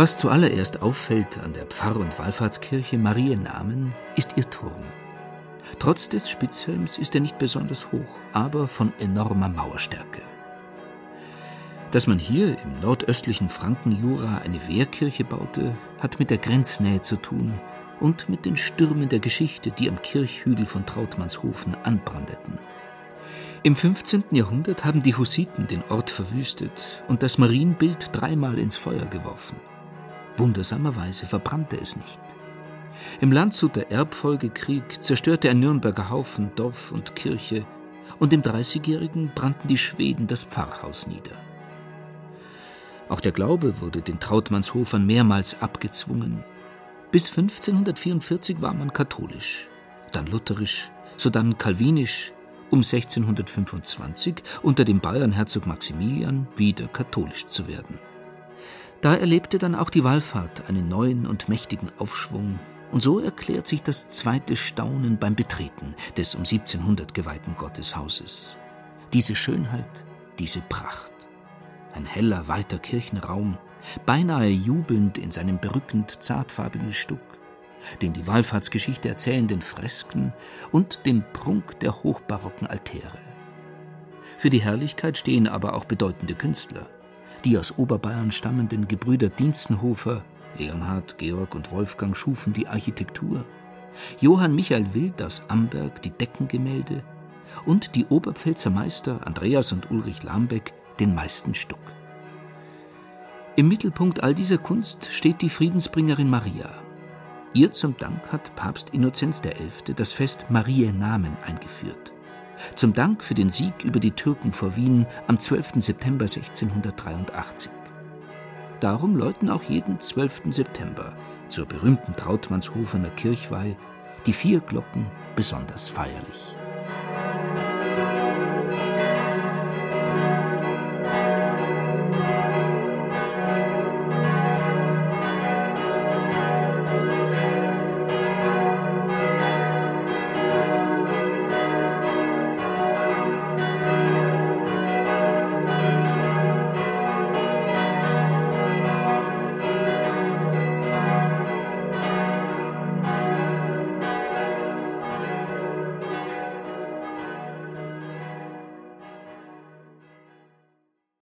Was zuallererst auffällt an der Pfarr- und Wallfahrtskirche Mariennamen, ist ihr Turm. Trotz des Spitzhelms ist er nicht besonders hoch, aber von enormer Mauerstärke. Dass man hier im nordöstlichen Frankenjura eine Wehrkirche baute, hat mit der Grenznähe zu tun und mit den Stürmen der Geschichte, die am Kirchhügel von Trautmannshofen anbrandeten. Im 15. Jahrhundert haben die Hussiten den Ort verwüstet und das Marienbild dreimal ins Feuer geworfen. Wundersamerweise verbrannte es nicht. Im Landshuter Erbfolgekrieg zerstörte ein Nürnberger Haufen Dorf und Kirche, und im Dreißigjährigen brannten die Schweden das Pfarrhaus nieder. Auch der Glaube wurde den Trautmannshofern mehrmals abgezwungen. Bis 1544 war man katholisch, dann lutherisch, sodann kalvinisch, um 1625 unter dem Bayernherzog Maximilian wieder katholisch zu werden. Da erlebte dann auch die Wallfahrt einen neuen und mächtigen Aufschwung, und so erklärt sich das zweite Staunen beim Betreten des um 1700 geweihten Gotteshauses. Diese Schönheit, diese Pracht. Ein heller, weiter Kirchenraum, beinahe jubelnd in seinem berückend zartfarbigen Stuck, den die Wallfahrtsgeschichte erzählenden Fresken und dem Prunk der hochbarocken Altäre. Für die Herrlichkeit stehen aber auch bedeutende Künstler – die aus Oberbayern stammenden Gebrüder Dienstenhofer, Leonhard, Georg und Wolfgang schufen die Architektur, Johann Michael Wild aus Amberg die Deckengemälde und die Oberpfälzer Meister Andreas und Ulrich Lambeck den meisten Stuck. Im Mittelpunkt all dieser Kunst steht die Friedensbringerin Maria. Ihr zum Dank hat Papst Innozenz XI. das Fest Marienamen eingeführt zum Dank für den Sieg über die Türken vor Wien am 12. September 1683. Darum läuten auch jeden 12. September zur berühmten Trautmannshofener Kirchweih die vier Glocken besonders feierlich.